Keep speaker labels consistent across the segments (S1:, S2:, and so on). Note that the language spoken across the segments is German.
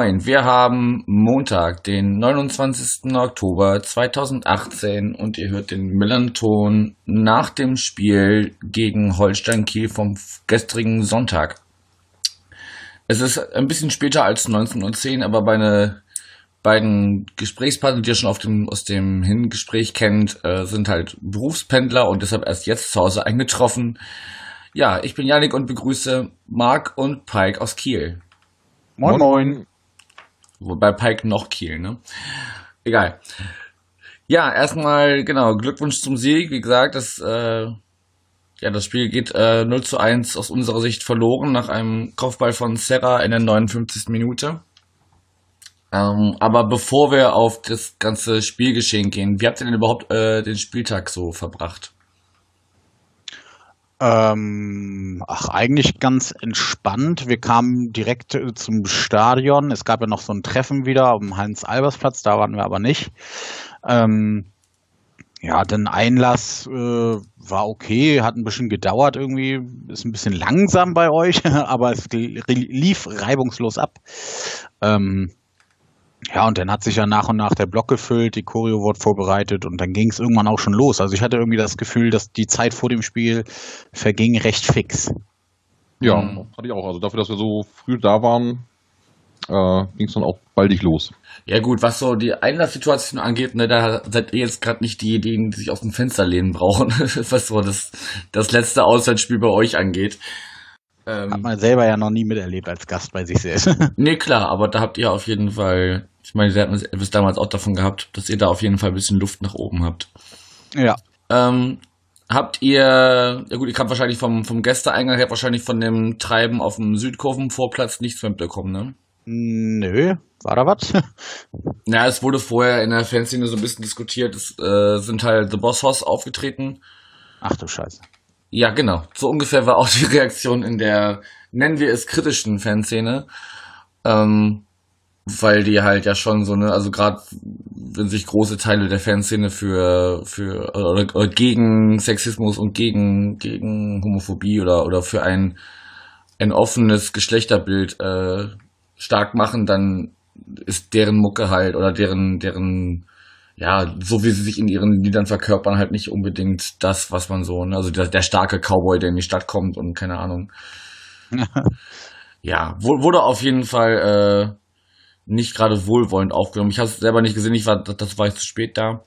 S1: Moin, wir haben Montag, den 29. Oktober 2018 und ihr hört den Millanton nach dem Spiel gegen Holstein Kiel vom gestrigen Sonntag. Es ist ein bisschen später als 19.10 Uhr, aber meine beiden Gesprächspartner, die ihr schon auf dem, aus dem Hingespräch kennt, äh, sind halt Berufspendler und deshalb erst jetzt zu Hause eingetroffen. Ja, ich bin Janik und begrüße Marc und Pike aus Kiel.
S2: Moin, moin.
S1: Wobei Pike noch Kiel, ne? Egal. Ja, erstmal, genau, Glückwunsch zum Sieg. Wie gesagt, das, äh, ja, das Spiel geht äh, 0 zu 1 aus unserer Sicht verloren nach einem Kopfball von Serra in der 59. Minute. Ähm, aber bevor wir auf das ganze Spielgeschehen gehen, wie habt ihr denn überhaupt äh, den Spieltag so verbracht?
S2: Ähm, ach, eigentlich ganz entspannt. Wir kamen direkt äh, zum Stadion. Es gab ja noch so ein Treffen wieder am Heinz-Albers-Platz, da waren wir aber nicht. Ähm, ja, den Einlass äh, war okay, hat ein bisschen gedauert irgendwie, ist ein bisschen langsam bei euch, aber es lief reibungslos ab. Ähm, ja, und dann hat sich ja nach und nach der Block gefüllt, die Choreo wurde vorbereitet und dann ging es irgendwann auch schon los. Also ich hatte irgendwie das Gefühl, dass die Zeit vor dem Spiel verging recht fix.
S3: Ja, mhm. hatte ich auch. Also dafür, dass wir so früh da waren, äh, ging es dann auch baldig los.
S1: Ja gut, was so die Einlasssituation angeht, ne, da seid ihr jetzt gerade nicht diejenigen, die sich aus dem Fenster lehnen brauchen, was so das, das letzte Auswärtsspiel bei euch angeht.
S2: Ähm, Hat man selber ja noch nie miterlebt als Gast bei sich selbst.
S1: nee, klar, aber da habt ihr auf jeden Fall, ich meine, ihr habt es damals auch davon gehabt, dass ihr da auf jeden Fall ein bisschen Luft nach oben habt.
S2: Ja.
S1: Ähm, habt ihr, ja gut, ihr kamt wahrscheinlich vom, vom Gästeeingang, ihr habt wahrscheinlich von dem Treiben auf dem Südkurvenvorplatz nichts mehr mitbekommen, ne?
S2: Nö, war da was?
S1: Ja, es wurde vorher in der Fanszene so ein bisschen diskutiert. Es äh, sind halt The Boss Hoss aufgetreten.
S2: Ach du Scheiße.
S1: Ja, genau. So ungefähr war auch die Reaktion in der, nennen wir es, kritischen Fanszene. Ähm, weil die halt ja schon so, ne, also gerade wenn sich große Teile der Fanszene für, für oder, oder gegen Sexismus und gegen, gegen Homophobie oder, oder für ein, ein offenes Geschlechterbild äh, stark machen, dann ist deren Mucke halt oder deren, deren, ja, so wie sie sich in ihren Liedern verkörpern, halt nicht unbedingt das, was man so, ne? also der, der starke Cowboy, der in die Stadt kommt und keine Ahnung. ja, wurde auf jeden Fall äh, nicht gerade wohlwollend aufgenommen. Ich habe es selber nicht gesehen, ich war, das war ich zu spät da.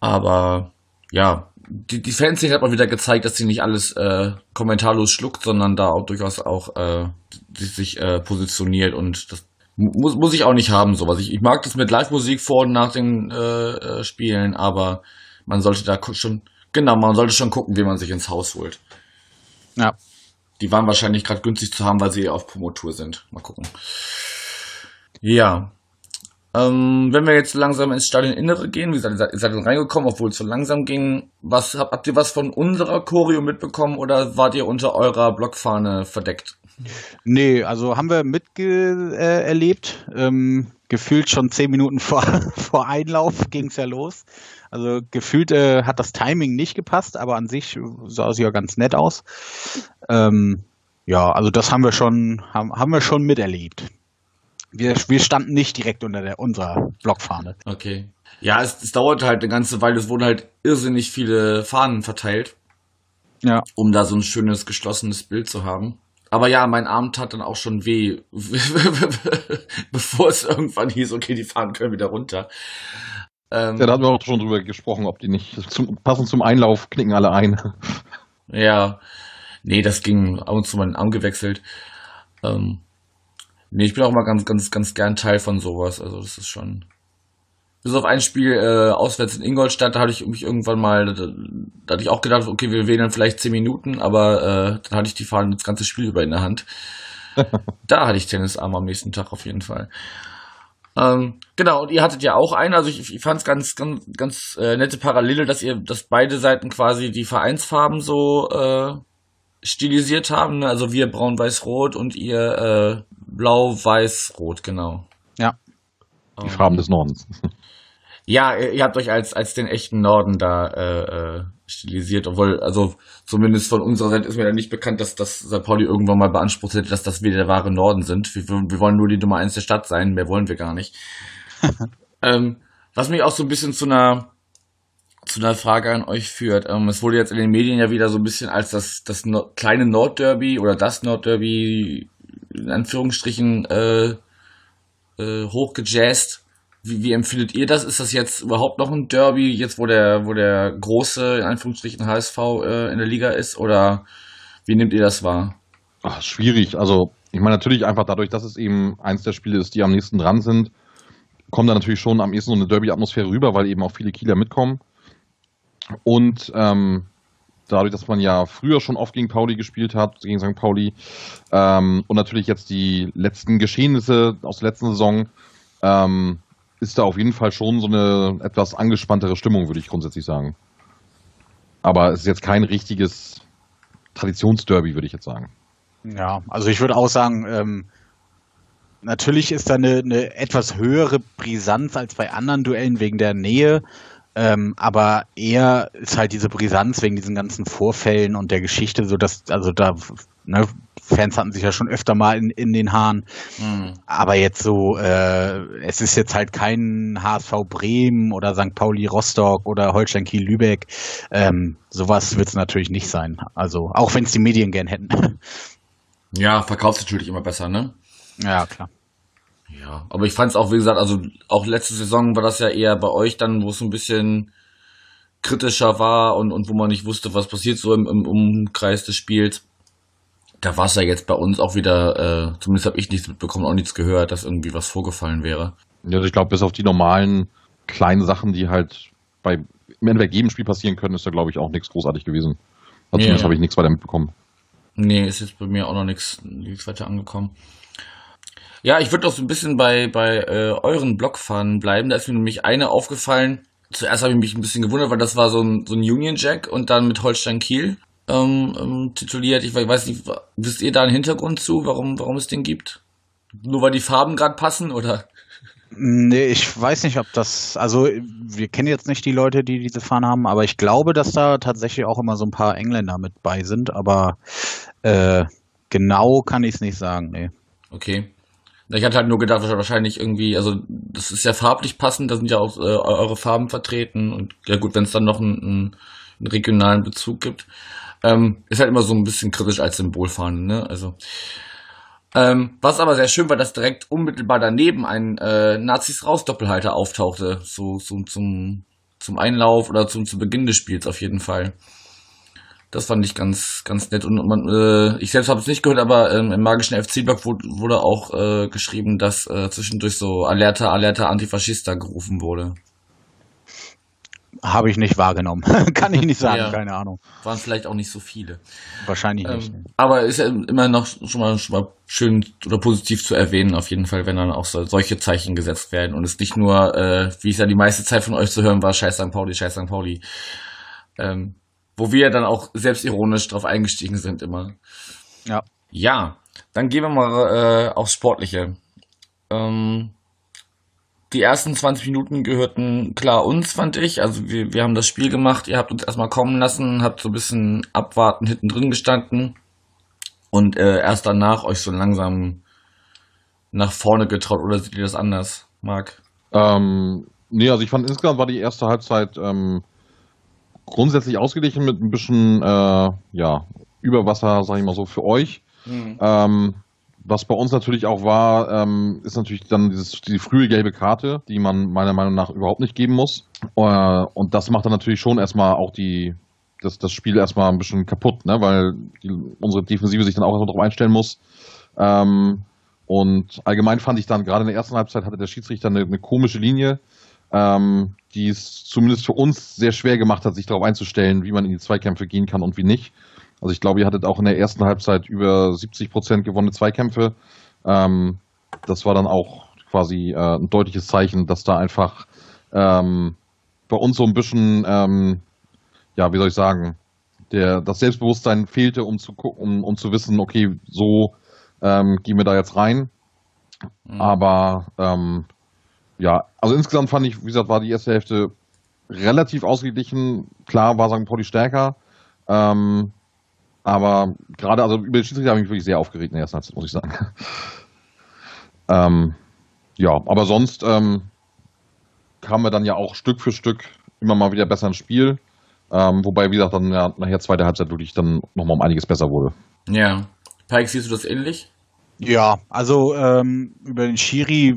S1: Aber ja, die, die Fanszene hat mal wieder gezeigt, dass sie nicht alles äh, kommentarlos schluckt, sondern da auch durchaus auch äh, sich äh, positioniert und das muss, muss ich auch nicht haben, sowas. Ich, ich mag das mit Live-Musik vor und nach den äh, äh, Spielen, aber man sollte da schon, genau, man sollte schon gucken, wie man sich ins Haus holt.
S2: Ja.
S1: Die waren wahrscheinlich gerade günstig zu haben, weil sie auf Promotour sind. Mal gucken. Ja. Ähm, wenn wir jetzt langsam ins Stadioninnere gehen, wie gesagt, ihr seid dann reingekommen, obwohl es so langsam ging. Was habt, habt ihr was von unserer Choreo mitbekommen oder wart ihr unter eurer Blockfahne verdeckt?
S2: Nee, also haben wir miterlebt. Äh, ähm, gefühlt schon zehn Minuten vor, vor Einlauf ging es ja los. Also gefühlt äh, hat das Timing nicht gepasst, aber an sich sah es ja ganz nett aus. Ähm, ja, also das haben wir schon, haben, haben wir schon miterlebt. Wir, wir standen nicht direkt unter der, unserer Blockfahne.
S1: Okay. Ja, es, es dauerte halt eine ganze Weile. Es wurden halt irrsinnig viele Fahnen verteilt.
S2: Ja.
S1: Um da so ein schönes geschlossenes Bild zu haben. Aber ja, mein Arm tat dann auch schon weh, bevor es irgendwann hieß, okay, die Fahnen können wieder runter.
S3: Ähm, ja, da hatten wir auch schon drüber gesprochen, ob die nicht zum, passend zum Einlauf knicken alle ein.
S1: Ja, nee, das ging ab und zu meinen Arm gewechselt. Ähm, nee, ich bin auch mal ganz, ganz, ganz gern Teil von sowas. Also das ist schon bis auf ein Spiel äh, auswärts in Ingolstadt, da hatte ich mich irgendwann mal, da, da hatte ich auch gedacht, okay, wir wählen vielleicht zehn Minuten, aber äh, dann hatte ich die Fahnen das ganze Spiel über in der Hand. da hatte ich Tennisarm am nächsten Tag auf jeden Fall. Ähm, genau, und ihr hattet ja auch einen, also ich, ich fand es ganz, ganz, ganz äh, nette Parallele, dass ihr, dass beide Seiten quasi die Vereinsfarben so äh, stilisiert haben, ne? also wir braun-weiß-rot und ihr äh, blau-weiß-rot, genau.
S2: Ja.
S3: Die
S1: Ähm,
S3: Farben des Nordens.
S1: Ja, ihr habt euch als, als den echten Norden da äh, äh, stilisiert, obwohl, also zumindest von unserer Seite ist mir da nicht bekannt, dass, dass St. Pauli irgendwann mal beansprucht hätte, dass das wir der wahre Norden sind. Wir, wir wollen nur die Nummer eins der Stadt sein, mehr wollen wir gar nicht. ähm, was mich auch so ein bisschen zu einer zu einer Frage an euch führt. Ähm, es wurde jetzt in den Medien ja wieder so ein bisschen als das, das no kleine Nordderby oder das Nordderby in Anführungsstrichen äh, äh, hochgejazzt. Wie, wie empfindet ihr das? Ist das jetzt überhaupt noch ein Derby, jetzt wo der, wo der große, in Anführungsstrichen, HSV äh, in der Liga ist? Oder wie nehmt ihr das wahr?
S3: Ach, schwierig. Also, ich meine, natürlich einfach dadurch, dass es eben eins der Spiele ist, die am nächsten dran sind, kommt da natürlich schon am ehesten so eine Derby-Atmosphäre rüber, weil eben auch viele Kieler mitkommen. Und ähm, dadurch, dass man ja früher schon oft gegen Pauli gespielt hat, gegen St. Pauli, ähm, und natürlich jetzt die letzten Geschehnisse aus der letzten Saison, ähm, ist da auf jeden Fall schon so eine etwas angespanntere Stimmung, würde ich grundsätzlich sagen. Aber es ist jetzt kein richtiges Traditionsderby, würde ich jetzt sagen.
S2: Ja, also ich würde auch sagen, ähm, natürlich ist da eine, eine etwas höhere Brisanz als bei anderen Duellen wegen der Nähe. Ähm, aber eher ist halt diese Brisanz wegen diesen ganzen Vorfällen und der Geschichte, so dass, also da, ne, Fans hatten sich ja schon öfter mal in, in den Haaren.
S1: Hm.
S2: Aber jetzt so, äh, es ist jetzt halt kein HSV Bremen oder St. Pauli Rostock oder Holstein Kiel Lübeck. Ähm, sowas wird es natürlich nicht sein. Also, auch wenn es die Medien gern hätten.
S1: Ja, verkauft natürlich immer besser, ne?
S2: ja, klar.
S1: Ja, aber ich fand es auch, wie gesagt, also auch letzte Saison war das ja eher bei euch dann, wo es so ein bisschen kritischer war und, und wo man nicht wusste, was passiert so im, im Umkreis des Spiels. Da war es ja jetzt bei uns auch wieder, äh, zumindest habe ich nichts mitbekommen, auch nichts gehört, dass irgendwie was vorgefallen wäre.
S3: Ja, also ich glaube, bis auf die normalen kleinen Sachen, die halt bei im Endeffekt jedem Spiel passieren können, ist da, glaube ich, auch nichts großartig gewesen. Also
S1: Ja.
S3: zumindest habe ich nichts weiter mitbekommen.
S1: Nee, ist jetzt bei mir auch noch nichts weiter angekommen. Ja, ich würde doch so ein bisschen bei, bei äh, euren Blockfahnen bleiben. Da ist mir nämlich eine aufgefallen. Zuerst habe ich mich ein bisschen gewundert, weil das war so ein, so ein Union Jack und dann mit Holstein Kiel ähm, ähm, tituliert. Ich weiß nicht, wisst ihr da einen Hintergrund zu, warum, warum es den gibt? Nur weil die Farben gerade passen oder?
S2: Nee, ich weiß nicht, ob das, also wir kennen jetzt nicht die Leute, die diese Fahnen haben, aber ich glaube, dass da tatsächlich auch immer so ein paar Engländer mit bei sind, aber äh, genau kann ich es nicht sagen, nee.
S1: Okay. Ich hatte halt nur gedacht, wahrscheinlich irgendwie, also das ist ja farblich passend, da sind ja auch äh, eure Farben vertreten und ja gut, wenn es dann noch einen, einen, regionalen Bezug gibt. Ähm, ist halt immer so ein bisschen kritisch als Symbolfahne, ne? Also. Ähm, was aber sehr schön war, dass direkt unmittelbar daneben ein äh, Nazis raus Doppelhalter auftauchte, so, so zum zum Einlauf oder zum zu Beginn des Spiels auf jeden Fall. Das fand ich ganz, ganz nett. Und man, äh, ich selbst habe es nicht gehört, aber ähm, im magischen FC-Blog wurde, wurde auch äh, geschrieben, dass äh, zwischendurch so Alerta, Alerta Antifaschista gerufen wurde.
S2: Habe ich nicht wahrgenommen. kann ich nicht sagen,
S1: Ja.
S2: keine Ahnung.
S1: Waren vielleicht auch nicht so viele.
S2: Wahrscheinlich nicht.
S1: Ähm, aber ist ja immer noch schon mal, schon mal schön oder positiv zu erwähnen, auf jeden Fall, wenn dann auch so, solche Zeichen gesetzt werden und es nicht nur, äh, wie es ja die meiste Zeit von euch zu hören war, Scheiß St. Pauli, Scheiß St. Pauli. Ähm, wo wir dann auch selbstironisch drauf eingestiegen sind immer.
S2: Ja.
S1: Ja, dann gehen wir mal äh, aufs Sportliche. Ähm, die ersten 20 Minuten gehörten klar uns, fand ich. Also wir, wir haben das Spiel gemacht, ihr habt uns erstmal kommen lassen, habt so ein bisschen abwarten hinten drin gestanden und äh, erst danach euch so langsam nach vorne getraut. Oder seht ihr das anders, Marc?
S3: Ähm, nee, also ich fand insgesamt war die erste Halbzeit ähm, grundsätzlich ausgeglichen mit ein bisschen äh, ja, Überwasser, sag ich mal so, für euch. Ähm, was bei uns natürlich auch war, ähm, ist natürlich dann dieses, die frühe gelbe Karte, die man meiner Meinung nach überhaupt nicht geben muss. Äh, und das macht dann natürlich schon erstmal auch die, das, das Spiel erstmal ein bisschen kaputt, ne? weil die, unsere Defensive sich dann auch erstmal darauf einstellen muss. Ähm, und allgemein fand ich dann, gerade in der ersten Halbzeit hatte der Schiedsrichter eine, eine komische Linie, ähm, die es zumindest für uns sehr schwer gemacht hat, sich darauf einzustellen, wie man in die Zweikämpfe gehen kann und wie nicht. Also ich glaube, ihr hattet auch in der ersten Halbzeit über 70 Prozent gewonnene Zweikämpfe. Ähm, das war dann auch quasi äh, ein deutliches Zeichen, dass da einfach ähm, bei uns so ein bisschen, ähm, ja, wie soll ich sagen, der, das Selbstbewusstsein fehlte, um zu gucken, um, um zu wissen, okay, so ähm, gehen wir da jetzt rein.
S1: Mhm.
S3: Aber ähm, ja, also insgesamt fand ich, wie gesagt, war die erste Hälfte relativ ausgeglichen. Klar war St. Pauli stärker. Ähm, aber gerade, also über den Schiedsrichter habe ich mich wirklich sehr aufgeregt in der ersten Halbzeit, muss ich sagen. ähm, ja, aber sonst ähm, kamen wir dann ja auch Stück für Stück immer mal wieder besser ins Spiel. Ähm, wobei, wie gesagt, dann ja, nachher zweite Halbzeit wirklich dann nochmal um einiges besser wurde.
S1: Ja. Pike, siehst du das ähnlich?
S2: Ja, also ähm, über den Schiri,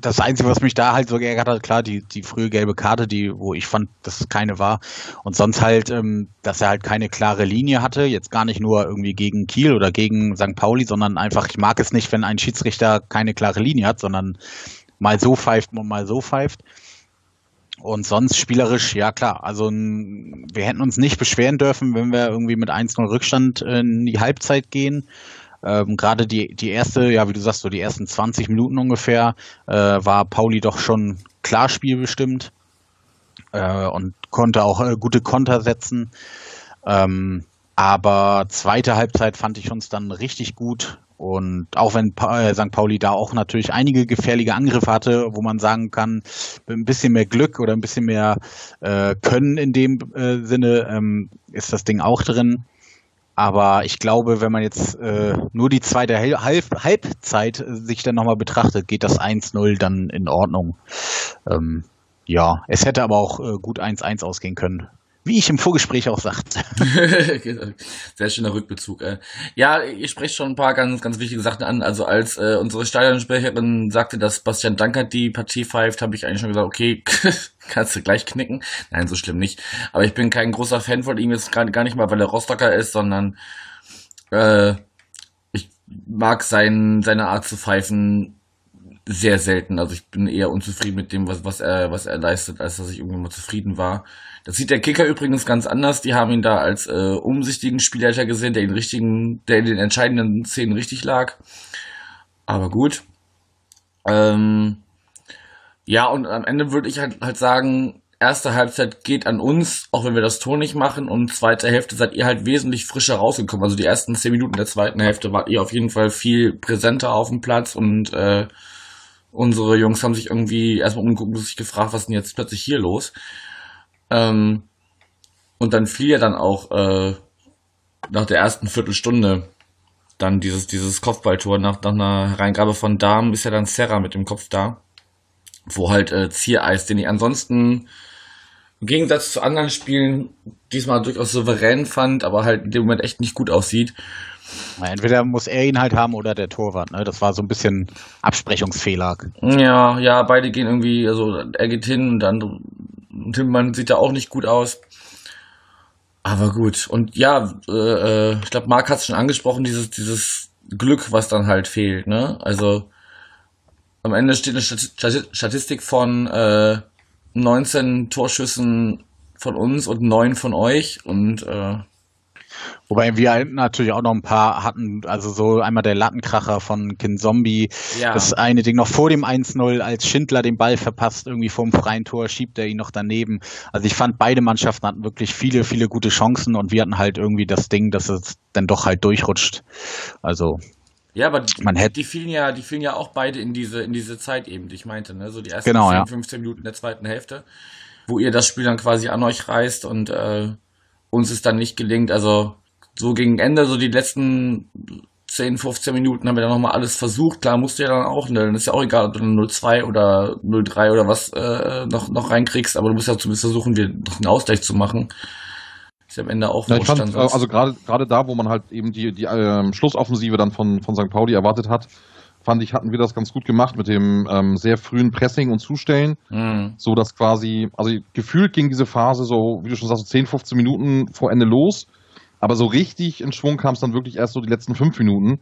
S2: das Einzige, was mich da halt so geärgert hat, klar, die, die frühe gelbe Karte, die, wo ich fand, dass es keine war. Und sonst halt, ähm, dass er halt keine klare Linie hatte, jetzt gar nicht nur irgendwie gegen Kiel oder gegen St. Pauli, sondern einfach, ich mag es nicht, wenn ein Schiedsrichter keine klare Linie hat, sondern mal so pfeift und mal so pfeift. Und sonst spielerisch, ja klar. Also wir hätten uns nicht beschweren dürfen, wenn wir irgendwie mit 1-0 Rückstand in die Halbzeit gehen. Ähm, Gerade die, die erste, ja, wie du sagst, so die ersten 20 Minuten ungefähr, äh, war Pauli doch schon klar spielbestimmt äh, und konnte auch äh, gute Konter setzen. Ähm, aber zweite Halbzeit fand ich uns dann richtig gut. Und auch wenn äh, St. Pauli da auch natürlich einige gefährliche Angriffe hatte, wo man sagen kann, mit ein bisschen mehr Glück oder ein bisschen mehr äh, Können in dem äh, Sinne ähm, ist das Ding auch drin. Aber ich glaube, wenn man jetzt äh, nur die zweite Halb Halbzeit äh, sich dann nochmal betrachtet, geht das 1-0 dann in Ordnung. Ähm, ja, es hätte aber auch äh, gut 1-1 ausgehen können. Wie ich im Vorgespräch auch sagte.
S1: Sehr schöner Rückbezug. Ja, ihr sprecht schon ein paar ganz, ganz wichtige Sachen an. Also als äh, unsere Stadionsprecherin sagte, dass Bastian Dankert die Partie pfeift, habe ich eigentlich schon gesagt, okay, kannst du gleich knicken. Nein, so schlimm nicht. Aber ich bin kein großer Fan von ihm jetzt gar, gar nicht mal, weil er Rostocker ist, sondern äh, ich mag sein, seine Art zu pfeifen sehr selten. Also ich bin eher unzufrieden mit dem, was, was er, was er leistet, als dass ich irgendwann mal zufrieden war. Das sieht der Kicker übrigens ganz anders. Die haben ihn da als äh, umsichtigen Spielleiter gesehen, der in richtigen, der in den entscheidenden Szenen richtig lag. Aber gut. Ähm, ja, und am Ende würde ich halt, halt sagen, erste Halbzeit geht an uns, auch wenn wir das Tor nicht machen. Und zweite Hälfte seid ihr halt wesentlich frischer rausgekommen. Also die ersten zehn Minuten der zweiten Hälfte wart ihr auf jeden Fall viel präsenter auf dem Platz und äh, unsere Jungs haben sich irgendwie erstmal umgeguckt und sich gefragt, was ist denn jetzt plötzlich hier los? Ähm, und dann fiel ja dann auch äh, nach der ersten Viertelstunde dann dieses, dieses Kopfballtor nach, nach einer Hereingabe von Darm ist ja dann Serra mit dem Kopf da. Wo halt äh, Ziereis, den ich ansonsten im Gegensatz zu anderen Spielen diesmal durchaus souverän fand, aber halt in dem Moment echt nicht gut aussieht.
S2: Entweder muss er ihn halt haben oder der Torwart. Ne? Das war so ein bisschen Absprechungsfehler.
S1: Ja, ja, beide gehen irgendwie, also er geht hin und dann Timmermann sieht da auch nicht gut aus. Aber gut. Und ja, äh, äh ich glaube, Marc hat es schon angesprochen, dieses, dieses Glück, was dann halt fehlt. Ne? Also am Ende steht eine Statistik von äh, 19 Torschüssen von uns und 9 von euch. Und äh,
S2: Wobei wir natürlich auch noch ein paar hatten, also so einmal der Lattenkracher von Kin Zombie, ja. das eine Ding noch vor dem 1-0, als Schindler den Ball verpasst, irgendwie vom freien Tor, schiebt er ihn noch daneben. Also ich fand, beide Mannschaften hatten wirklich viele, viele gute Chancen und wir hatten halt irgendwie das Ding, dass es dann doch halt durchrutscht. Also
S1: ja, aber man hätte die fielen ja, die fielen ja auch beide in diese in diese Zeit eben, die ich meinte, ne, so die ersten
S2: genau,
S1: 10,
S2: ja.
S1: 15 Minuten der zweiten Hälfte, wo ihr das Spiel dann quasi an euch reißt und äh, uns es dann nicht gelingt. Also so gegen Ende, so die letzten 10, 15 Minuten haben wir dann nochmal alles versucht. Klar, musste ja dann auch, ne, dann ist ja auch egal, ob du 0-2 oder 0-3 oder was äh, noch, noch reinkriegst, aber du musst ja zumindest versuchen, wir noch einen Ausgleich zu machen. Ist ja am Ende auch
S3: ja, ich fand, Also gerade gerade da, wo man halt eben die, die ähm, Schlussoffensive dann von, von St. Pauli erwartet hat, fand ich, hatten wir das ganz gut gemacht mit dem ähm, sehr frühen Pressing und Zustellen. Mhm. So dass quasi, also gefühlt ging diese Phase so, wie du schon sagst, 10, 15 Minuten vor Ende los. Aber so richtig in Schwung kam es dann wirklich erst so die letzten fünf Minuten.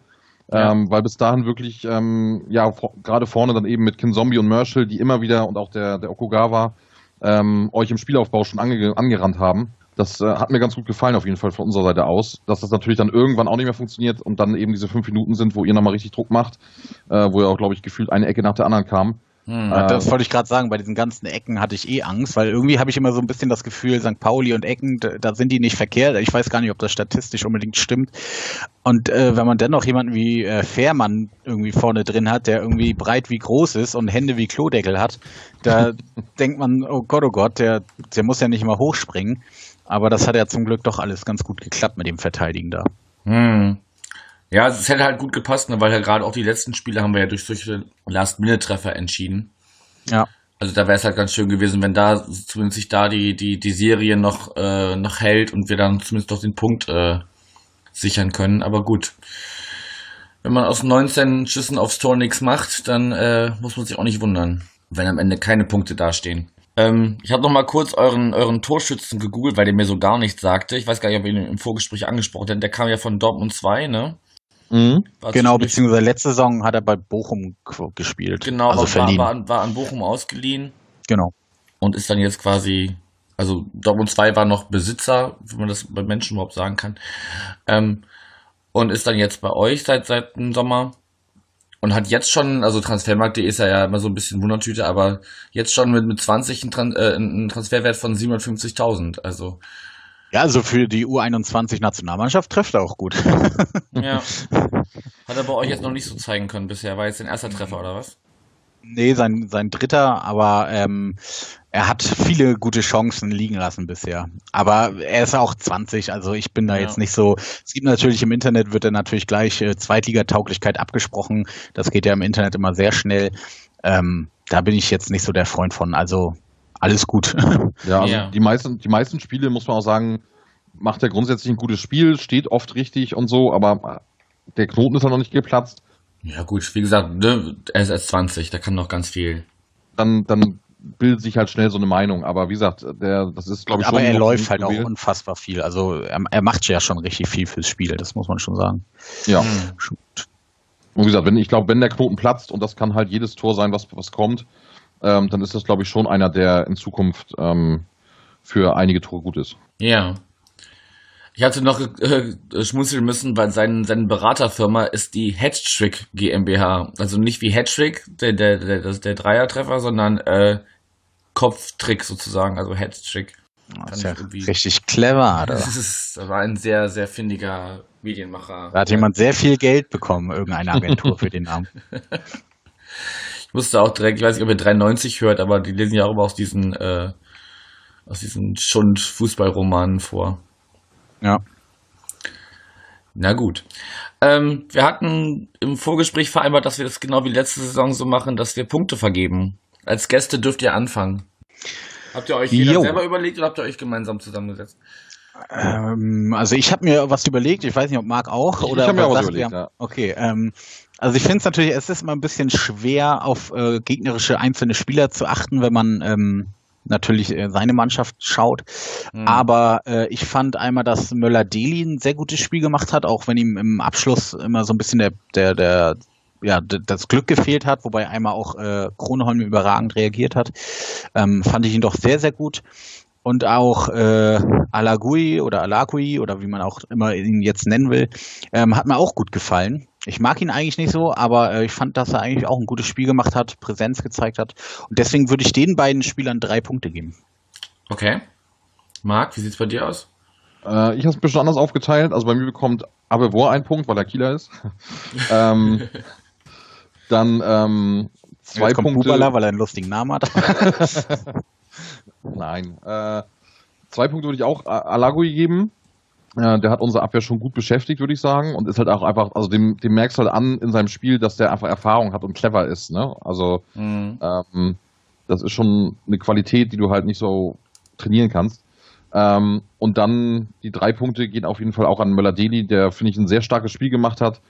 S3: Ja. Ähm, weil bis dahin wirklich, ähm, ja, gerade vorne dann eben mit Kin Zombie und Merschel, die immer wieder und auch der, der Okugawa ähm, euch im Spielaufbau schon ange angerannt haben. Das äh, hat mir ganz gut gefallen, auf jeden Fall von unserer Seite aus. Dass das natürlich dann irgendwann auch nicht mehr funktioniert und dann eben diese fünf Minuten sind, wo ihr nochmal richtig Druck macht, äh, wo ja auch, glaube ich, gefühlt eine Ecke nach der anderen kam.
S2: Hm. Das wollte ich gerade sagen, bei diesen ganzen Ecken hatte ich eh Angst, weil irgendwie habe ich immer so ein bisschen das Gefühl, St. Pauli und Ecken, da, sind die nicht verkehrt. Ich weiß gar nicht, ob das statistisch unbedingt stimmt. Und äh, wenn man dennoch jemanden wie äh, Fährmann irgendwie vorne drin hat, der irgendwie breit wie groß ist und Hände wie Klodeckel hat, da denkt man, oh Gott, oh Gott, der, der muss ja nicht immer hochspringen. Aber das hat ja zum Glück doch alles ganz gut geklappt mit dem Verteidigen da.
S1: Hm. Ja, es hätte halt gut gepasst, ne, weil ja gerade auch die letzten Spiele haben wir ja durch solche Last-Minute-Treffer entschieden.
S2: Ja.
S1: Also da wäre es halt ganz schön gewesen, wenn da zumindest sich da die, die, die Serie noch, äh, noch hält und wir dann zumindest noch den Punkt äh, sichern können. Aber gut. Wenn man aus 19 Schüssen aufs Tor nichts macht, dann äh, muss man sich auch nicht wundern, wenn am Ende keine Punkte dastehen. Ähm, ich habe noch mal kurz euren, euren Torschützen gegoogelt, weil der mir so gar nichts sagte. Ich weiß gar nicht, ob ihr ihn im Vorgespräch angesprochen habt. Der kam ja von Dortmund 2, ne?
S2: Mhm. Genau, beziehungsweise letzte Saison hat er bei Bochum gespielt.
S1: Genau, also war, war, war, an Bochum ausgeliehen.
S2: Genau.
S1: Und ist dann jetzt quasi, also Dortmund 2 war noch Besitzer, wenn man das bei Menschen überhaupt sagen kann. Ähm, und ist dann jetzt bei euch seit, seit dem Sommer. Und hat jetzt schon, also Transfermarkt.de ist ja, ja immer so ein bisschen Wundertüte, aber jetzt schon mit, mit 20 einen, Tran äh, einen Transferwert von 750.000. Also
S2: ja, also für die U21-Nationalmannschaft trifft er auch gut.
S1: ja. Hat er bei euch jetzt noch nicht so zeigen können bisher. War jetzt ein erster Treffer oder was?
S2: Nee, sein, sein dritter, aber ähm, er hat viele gute Chancen liegen lassen bisher. Aber er ist auch 20, also ich bin da ja. jetzt nicht so. Es gibt natürlich im Internet, wird er natürlich gleich äh, Zweitligatauglichkeit abgesprochen. Das geht ja im Internet immer sehr schnell. Ähm, da bin ich jetzt nicht so der Freund von. Also alles gut.
S3: Ja, also ja. Die, meisten, die meisten Spiele, muss man auch sagen, macht er grundsätzlich ein gutes Spiel, steht oft richtig und so, aber der Knoten ist ja noch nicht geplatzt.
S1: Ja, gut, wie gesagt, ne, er ist erst 20, da kann noch ganz viel.
S3: Dann, dann bildet sich halt schnell so eine Meinung, aber wie gesagt, der, das ist, glaube ich,
S2: aber schon. Aber er läuft halt auch unfassbar viel. Also er, er, macht ja schon richtig viel fürs Spiel, das muss man schon sagen.
S3: Ja. Mhm. Und wie gesagt, wenn, ich glaube, wenn der Knoten platzt, und das kann halt jedes Tor sein, was, was kommt, ähm, dann ist das, glaube ich, schon einer, der in Zukunft ähm, für einige Tore gut ist.
S1: Ja. Ich hatte noch äh, schmunzeln müssen, weil sein, seine Beraterfirma ist die Hattrick GmbH. Also nicht wie Hattrick, der, der, der, der Dreiertreffer, sondern äh, Kopftrick sozusagen, also Hattrick.
S2: Das ist ja richtig clever, oder?
S1: Das, ist, das war ein sehr, sehr findiger Medienmacher.
S2: Da hat jemand sehr viel Geld bekommen, irgendeine Agentur für den Namen.
S1: Ich wusste auch direkt, ich weiß nicht, ob ihr 93 hört, aber die lesen ja auch immer aus diesen, äh, aus diesen Schund-Fußballromanen vor.
S2: Ja.
S1: Na gut. Ähm, wir hatten im Vorgespräch vereinbart, dass wir das genau wie letzte Saison so machen, dass wir Punkte vergeben. Als Gäste dürft ihr anfangen. Habt ihr euch jeder selber überlegt oder habt ihr euch gemeinsam zusammengesetzt?
S2: Ähm, also ich habe mir was überlegt, ich weiß nicht, ob Marc auch. Ich, oder
S3: ich habe mir auch was überlegt, ja.
S2: Okay, ähm, also ich finde es natürlich, es ist immer ein bisschen schwer, auf äh, gegnerische einzelne Spieler zu achten, wenn man ähm, natürlich äh, seine Mannschaft schaut. Mhm. Aber äh, ich fand einmal, dass Möller-Deli ein sehr gutes Spiel gemacht hat, auch wenn ihm im Abschluss immer so ein bisschen der, der, der ja, das Glück gefehlt hat, wobei einmal auch äh, Kroneholm überragend reagiert hat, ähm, fand ich ihn doch sehr, sehr gut. Und auch äh, Alagui oder Alagui oder wie man auch immer ihn jetzt nennen will, ähm, hat mir auch gut gefallen. Ich mag ihn eigentlich nicht so, aber äh, ich fand, dass er eigentlich auch ein gutes Spiel gemacht hat, Präsenz gezeigt hat. Und deswegen würde ich den beiden Spielern drei Punkte geben.
S1: Okay. Marc, wie sieht es bei dir aus?
S3: Äh, ich habe es ein bisschen anders aufgeteilt. Also bei mir bekommt Abevor einen Punkt, weil er Kieler ist. ähm, dann ähm, zwei Jetzt kommt Punkte.
S2: Bubala, weil er einen lustigen Namen hat.
S3: Nein. Äh, zwei Punkte würde ich auch Alagui geben. Äh, der hat unsere Abwehr schon gut beschäftigt, würde ich sagen. Und ist halt auch einfach, also dem, dem merkst du halt an in seinem Spiel, dass der einfach Erfahrung hat und clever ist. Ne? Also mhm. ähm, das ist schon eine Qualität, die du halt nicht so trainieren kannst. Ähm, und dann die drei Punkte gehen auf jeden Fall auch an Möller-Deli, der, finde ich, ein sehr starkes Spiel gemacht hat.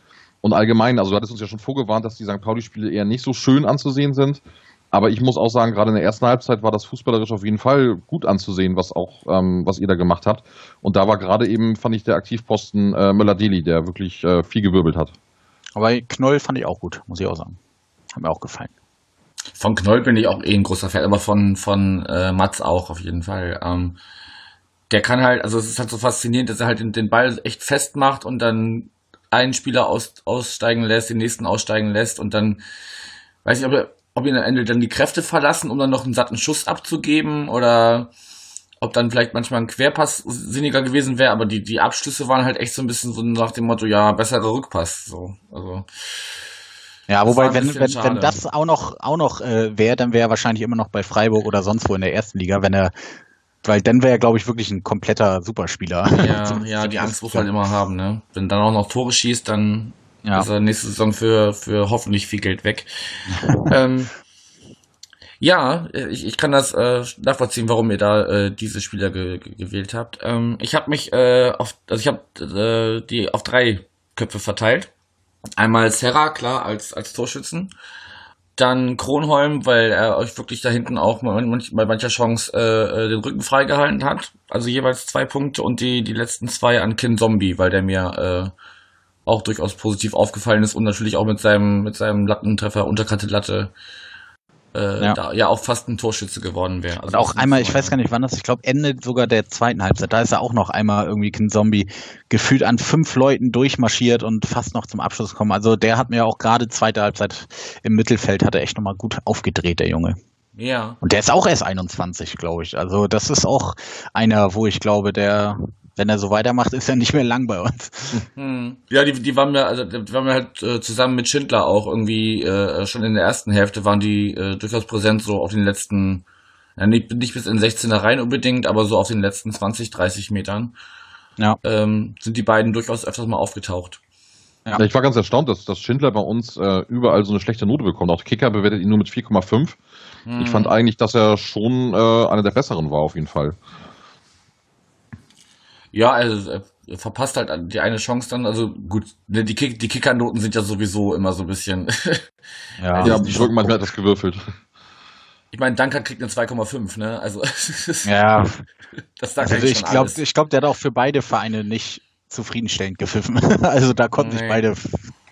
S3: Und allgemein, also du hattest uns ja schon vorgewarnt, dass die St. Pauli-Spiele eher nicht so schön anzusehen sind. Aber ich muss auch sagen, gerade in der ersten Halbzeit war das fußballerisch auf jeden Fall gut anzusehen, was auch, ähm, was ihr da gemacht habt. Und da war gerade eben, fand ich, der Aktivposten äh, Möller-Deli, der wirklich äh, viel gewirbelt hat.
S2: Aber Knoll fand ich auch gut, muss ich auch sagen. Hat mir auch gefallen.
S1: Von Knoll bin ich auch eh ein großer Fan, aber von, von äh, Mats auch auf jeden Fall. Ähm, der kann halt, also es ist halt so faszinierend, dass er halt den, den Ball echt festmacht und dann einen Spieler aus, aussteigen lässt, den nächsten aussteigen lässt und dann, weiß ich, ob er ob ihn am Ende dann die Kräfte verlassen, um dann noch einen satten Schuss abzugeben oder ob dann vielleicht manchmal ein Querpass sinniger gewesen wäre, aber die, die Abschlüsse waren halt echt so ein bisschen so nach dem Motto, ja, besserer Rückpass. So. Also,
S2: Ja, wobei, wenn, wenn,
S1: schade.
S2: wenn das auch noch, auch noch äh, wäre, dann wäre er wahrscheinlich immer noch bei Freiburg oder sonst wo in der ersten Liga, wenn er, weil dann wäre er, glaube ich, wirklich ein kompletter Superspieler.
S1: ja, ja, die Angst muss man immer haben, ne? Wenn dann auch noch Tore schießt, dann
S2: Ja.
S1: er nächste Saison für, für hoffentlich viel Geld weg. ähm, ja, ich, ich kann das äh, nachvollziehen, warum ihr da äh, diese Spieler ge ge gewählt habt. Ähm, ich habe mich äh, auf, also ich habe äh, die auf drei Köpfe verteilt. Einmal Serra, klar, als, als Torschützen. Dann Kronholm, weil er euch wirklich da hinten auch manch, bei mancher Chance äh, äh, den Rücken freigehalten hat. Also jeweils zwei Punkte und die, die letzten zwei an Kin Zombie, weil der mir äh, auch durchaus positiv aufgefallen ist und natürlich auch mit seinem, mit seinem Lattentreffer unterkante Latte äh,
S2: Ja.
S1: da ja auch fast ein Torschütze geworden wäre.
S2: Und auch einmal, ich weiß gar nicht wann das, ich glaube Ende sogar der zweiten Halbzeit, da ist er auch noch einmal irgendwie ein Zombie gefühlt an fünf Leuten durchmarschiert und fast noch zum Abschluss gekommen. Also der hat mir auch gerade zweite Halbzeit im Mittelfeld, hat er echt nochmal gut aufgedreht, der Junge.
S1: Ja.
S2: Und der ist auch erst 21, glaube ich. Also das ist auch einer, wo ich glaube, der, wenn er so weitermacht, ist er nicht mehr lang bei uns.
S1: Hm. Ja, die, die waren mir, also die waren mir halt äh, zusammen mit Schindler auch irgendwie äh, schon in der ersten Hälfte waren die äh, durchaus präsent, so auf den letzten, ja, nicht, nicht bis in 16er rein unbedingt, aber so auf den letzten 20, 30 Metern
S2: Ja.
S1: ähm, sind die beiden durchaus öfters mal aufgetaucht.
S2: Ja.
S3: Ja, ich war ganz erstaunt, dass, dass Schindler bei uns äh, überall so eine schlechte Note bekommt. Auch Kicker bewertet ihn nur mit 4,5.
S1: Hm.
S3: Ich fand eigentlich, dass er schon äh, einer der besseren war, auf jeden Fall.
S1: Ja, also er verpasst halt die eine Chance dann. Also gut, ne, die, Kick, die Kickernoten sind ja sowieso immer so ein bisschen.
S2: Ja,
S3: Ja,
S1: die
S3: wirken manchmal etwas gewürfelt.
S1: ich meine, Duncan kriegt eine 2,5, ne? Also
S2: ja
S1: das sagt
S2: also ich glaube, ich glaub, der hat auch für beide Vereine nicht zufriedenstellend gepfiffen. Also da konnten sich
S1: Nee.
S2: beide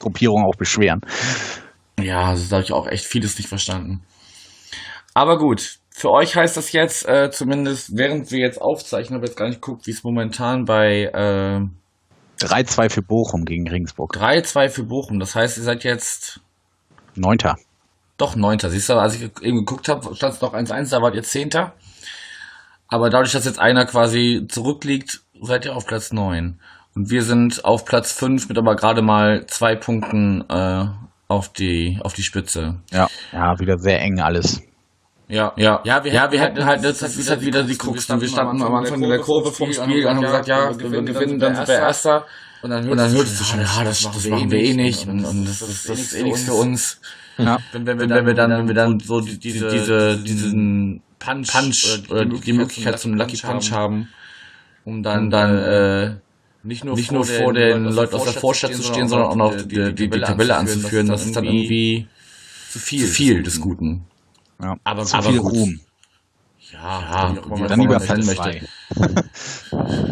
S2: Gruppierungen auch beschweren.
S1: Ja, das habe ich auch echt vieles nicht verstanden. Aber gut, für euch heißt das jetzt, äh, zumindest während wir jetzt aufzeichnen, habe jetzt gar nicht geguckt, wie es momentan bei äh,
S2: 3-2 für Bochum gegen Regensburg.
S1: 3-2 für Bochum. Das heißt, ihr seid jetzt
S2: Neunter.
S1: doch Neunter. Siehst du, als ich eben geguckt habe, stand es noch 1-1, da wart ihr Zehnter. Aber dadurch, dass jetzt einer quasi zurückliegt, seid ihr auf Platz 9. Und wir sind auf Platz 5 mit aber gerade mal zwei Punkten äh, auf, die, auf die Spitze.
S2: Ja. Ja, wieder sehr eng alles.
S1: Ja, ja, ja, wir, ja, wir hätten halt, das ist halt wieder die Krux. Wir standen am Anfang in der Kurve vom Spiel und haben gesagt, ja, wenn wir gewinnen, dann sind wir Erster. Und dann hörtest du schon, ja, das, das machen wir eh nicht und, und das, ist, das ist eh nichts für uns.
S2: Ja.
S1: Wenn, wenn, wir, wenn wir dann, wenn wir dann so die, diese, diese, diesen Punch, Punch oder die, die Möglichkeit zum Lucky Punch haben, um dann, dann, äh, nicht nur, nicht nur vor den Leuten aus der Vorstadt zu stehen, sondern auch noch die, die, die Tabelle anzuführen, das ist dann irgendwie zu viel, zu viel des Guten.
S2: Ja.
S1: Aber,
S2: Zu
S1: aber
S2: viel
S1: gut.
S2: Ruhm.
S1: Ja, auch immer man
S2: Dann Platz
S1: möchte.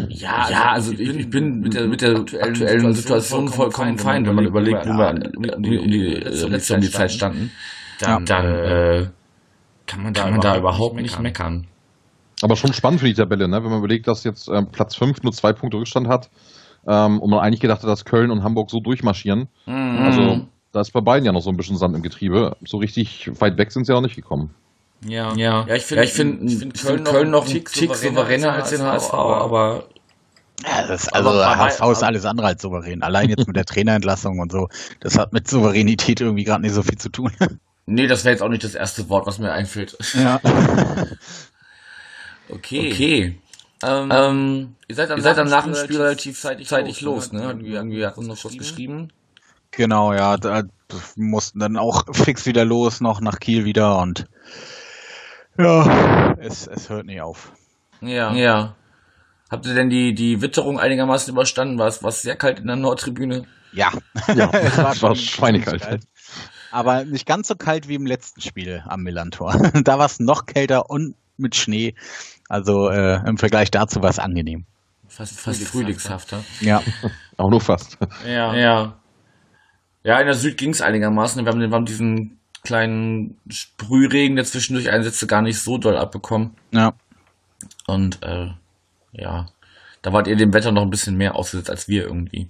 S1: Ja, ja, also ich, ich bin mit der, mit der aktuellen Situation vollkommen fein, wenn man überlegt, wo wir an- um die, um die, äh, letzte um die Zeit standen. Dann, dann äh, kann man da, kann man da überhaupt nicht meckern.
S3: Aber schon spannend für die Tabelle, ne? wenn man überlegt, dass jetzt ähm, Platz 5 nur zwei Punkte Rückstand hat ähm, und man eigentlich gedacht hat, dass Köln und Hamburg so durchmarschieren.
S1: Mhm.
S3: Also da ist bei beiden ja noch so ein bisschen Sand im Getriebe. So richtig weit weg sind sie ja noch nicht gekommen.
S1: Ja, ja, ja ich finde ich find, find Köln, Köln noch einen Tick souveräner als den HSV, aber
S2: Ja, das ist, also HSV ist alles andere als souverän. Allein jetzt mit der Trainerentlassung und so. Das hat mit Souveränität irgendwie gerade nicht so viel zu tun.
S1: nee, das wäre jetzt auch nicht das erste Wort, was mir einfällt.
S2: Ja.
S1: Okay. Okay. Ähm, ähm, ihr seid dann, ihr seid dann nach dem Spiel relativ zeitig, zeitig los, ne? Irgendwie, irgendwie hat uns noch was geschrieben.
S2: Genau, ja, da mussten dann auch fix wieder los, noch nach Kiel wieder und ja, es, es hört nicht auf.
S1: Ja. Ja. Habt ihr denn die, die Witterung einigermaßen überstanden? War es, war es sehr kalt in der Nordtribüne?
S2: Ja,
S3: Ja,
S2: es
S3: war,
S2: schon
S3: schweinekalt.
S2: kalt. Aber nicht ganz so kalt wie im letzten Spiel am Millantor. Da war es noch kälter und mit Schnee. Also äh, im Vergleich dazu war es angenehm.
S1: Fast, fast frühlingshafter.
S2: Ja,
S3: Auch nur fast.
S1: Ja. Ja. Ja, in der Süd ging es einigermaßen. Wir haben, wir haben diesen kleinen Sprühregen, der zwischendurch einsetzte, gar nicht so doll abbekommen.
S2: ja.
S1: Und äh, ja, da wart ihr dem Wetter noch ein bisschen mehr ausgesetzt als wir irgendwie.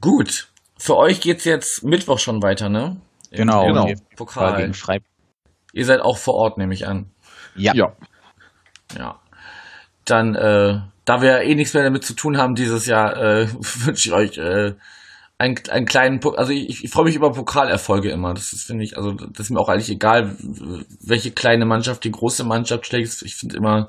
S1: Gut, für euch geht's jetzt Mittwoch schon weiter, ne? Im-
S2: Genau,
S1: im
S3: genau.
S1: Pokal.
S2: gegen.
S1: Ihr seid auch vor Ort, nehme ich an.
S2: Ja.
S3: Ja.
S1: Ja. Dann, äh, da wir eh nichts mehr damit zu tun haben dieses Jahr, äh, wünsche ich euch äh, einen, einen kleinen, also ich, ich freue mich über Pokalerfolge immer. Das ist, finde ich, also das ist mir auch eigentlich egal, w- welche kleine Mannschaft die große Mannschaft schlägt. Ich finde immer,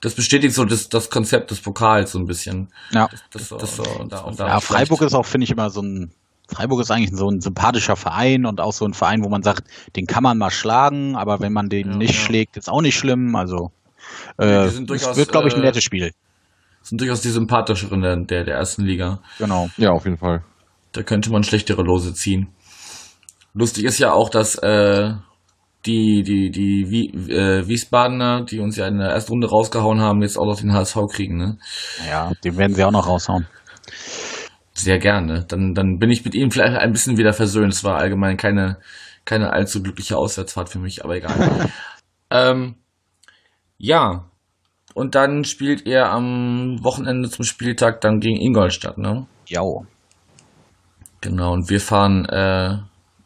S1: das bestätigt so das, das Konzept des Pokals so ein bisschen.
S2: Ja.
S1: Das, das so, da, und da
S2: Ja, Freiburg ist auch, finde ich, immer so ein. Freiburg ist eigentlich so ein sympathischer Verein und auch so ein Verein, wo man sagt, den kann man mal schlagen, aber wenn man den
S1: Ja,
S2: nicht
S1: ja.
S2: schlägt, ist auch nicht schlimm. Also äh,
S1: sind
S2: es
S1: durchaus,
S2: wird, glaube ich, ein
S1: äh,
S2: nettes Spiel.
S1: sind durchaus die sympathischeren der, der, der ersten Liga.
S2: Genau.
S3: Ja, auf jeden Fall.
S1: Da könnte man schlechtere Lose ziehen. Lustig ist ja auch, dass äh, die, die, die Wie, äh, Wiesbadener, die uns ja in der ersten Runde rausgehauen haben, jetzt auch noch den HSV kriegen, ne?
S2: Ja, den werden sie auch noch raushauen.
S1: Sehr gerne. Dann, dann bin ich mit ihnen vielleicht ein bisschen wieder versöhnt. Es war allgemein keine, keine allzu glückliche Auswärtsfahrt für mich, aber egal. ähm, ja. Und dann spielt ihr am Wochenende zum Spieltag dann gegen Ingolstadt, ne?
S2: Ja.
S1: Genau, und wir fahren äh,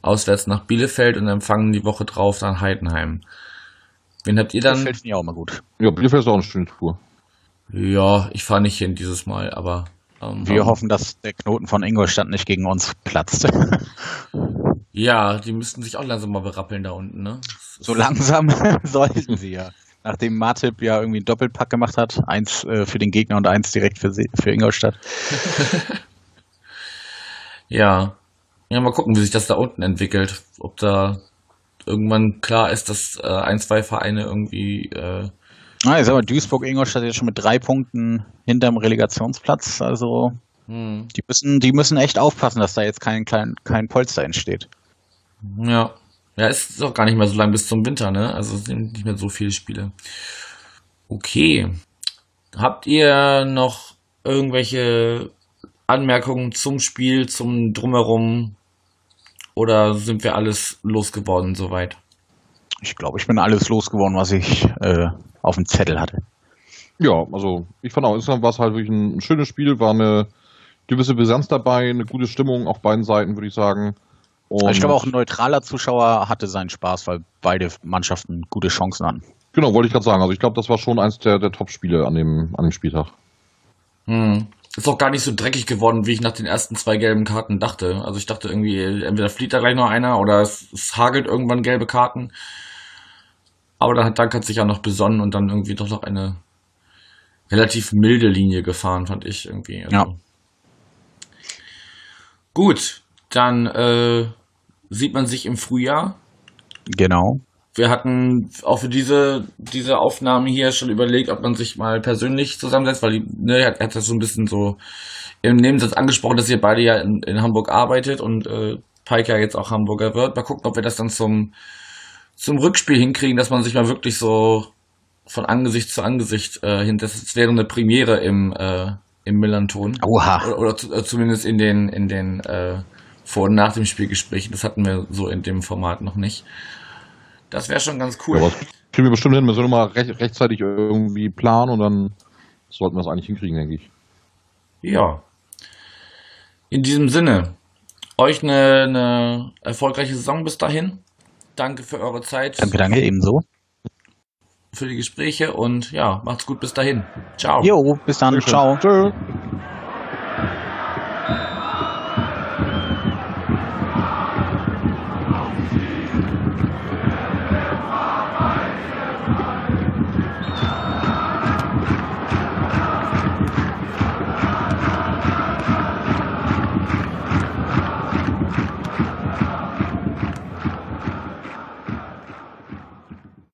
S1: auswärts nach Bielefeld und empfangen die Woche drauf dann Heidenheim. Wen habt ihr dann?
S2: fällt mir auch mal gut.
S3: Ja, Bielefeld ist auch eine schöne Tour.
S1: Ja, ich fahre nicht hin dieses Mal, aber ähm,
S2: Wir hoffen, dass der Knoten von Ingolstadt nicht gegen uns platzt.
S1: Ja, die müssten sich auch langsam mal berappeln da unten, ne?
S2: So langsam sollten sie ja. Nachdem Martip ja irgendwie einen Doppelpack gemacht hat, eins äh, für den Gegner und eins direkt für, für Ingolstadt.
S1: Ja. Ja, mal gucken, wie sich das da unten entwickelt. Ob da irgendwann klar ist, dass äh, ein, zwei Vereine irgendwie äh,
S2: Ah, ich sag mal, Duisburg-Ingolstadt jetzt schon mit drei Punkten hinterm Relegationsplatz. Also
S1: hm,
S2: die müssen, die müssen echt aufpassen, dass da jetzt kein, kein, kein Polster entsteht.
S1: Ja. Ja, ist doch gar nicht mehr so lang bis zum Winter, ne? Also es sind nicht mehr so viele Spiele. Okay. Habt ihr noch irgendwelche Anmerkungen zum Spiel, zum Drumherum? Oder sind wir alles losgeworden soweit?
S2: Ich glaube, ich bin alles losgeworden, was ich äh, auf dem Zettel hatte.
S3: Ja, also ich fand auch, insgesamt war es halt wirklich ein schönes Spiel, war eine gewisse Brisanz dabei, eine gute Stimmung auf beiden Seiten, würde ich sagen. Und
S2: ich glaube, auch ein neutraler Zuschauer hatte seinen Spaß, weil beide Mannschaften gute Chancen hatten.
S3: Genau, wollte ich gerade sagen. Also ich glaube, das war schon eins der, der Top-Spiele an dem, an dem Spieltag.
S1: Hm. Ist auch gar nicht so dreckig geworden, wie ich nach den ersten zwei gelben Karten dachte. Also ich dachte irgendwie, entweder flieht da gleich noch einer oder es, es hagelt irgendwann gelbe Karten. Aber dann hat Dank sich ja noch besonnen und dann irgendwie doch noch eine relativ milde Linie gefahren, fand ich irgendwie. Also.
S2: Ja.
S1: Gut, dann äh, sieht man sich im Frühjahr.
S2: Genau.
S1: Wir hatten auch für diese, diese Aufnahme hier schon überlegt, ob man sich mal persönlich zusammensetzt, weil die, ne, er hat, das so ein bisschen so im Nebensatz angesprochen, dass ihr beide ja in, in Hamburg arbeitet und äh, Pike ja jetzt auch Hamburger wird. Mal gucken, ob wir das dann zum, zum Rückspiel hinkriegen, dass man sich mal wirklich so von Angesicht zu Angesicht äh, hin. Das, wäre eine Premiere im, äh, im Millanton.
S2: Oha.
S1: Oder, oder zu, äh, zumindest in den, in den äh, Vor- und Nach dem Spielgesprächen. Das hatten wir so in dem Format noch nicht. Das wäre schon ganz cool.
S3: Ja, aber das kriegen wir bestimmt hin. Wir sollen mal recht, rechtzeitig irgendwie planen und dann sollten wir es eigentlich hinkriegen, denke ich.
S1: Ja. In diesem Sinne, euch eine, eine erfolgreiche Saison bis dahin. Danke für eure Zeit,
S2: Danke, danke, ebenso.
S1: für die Gespräche und ja, macht's gut bis dahin. Ciao.
S2: Jo, bis dann. Ciao.
S3: Tschö.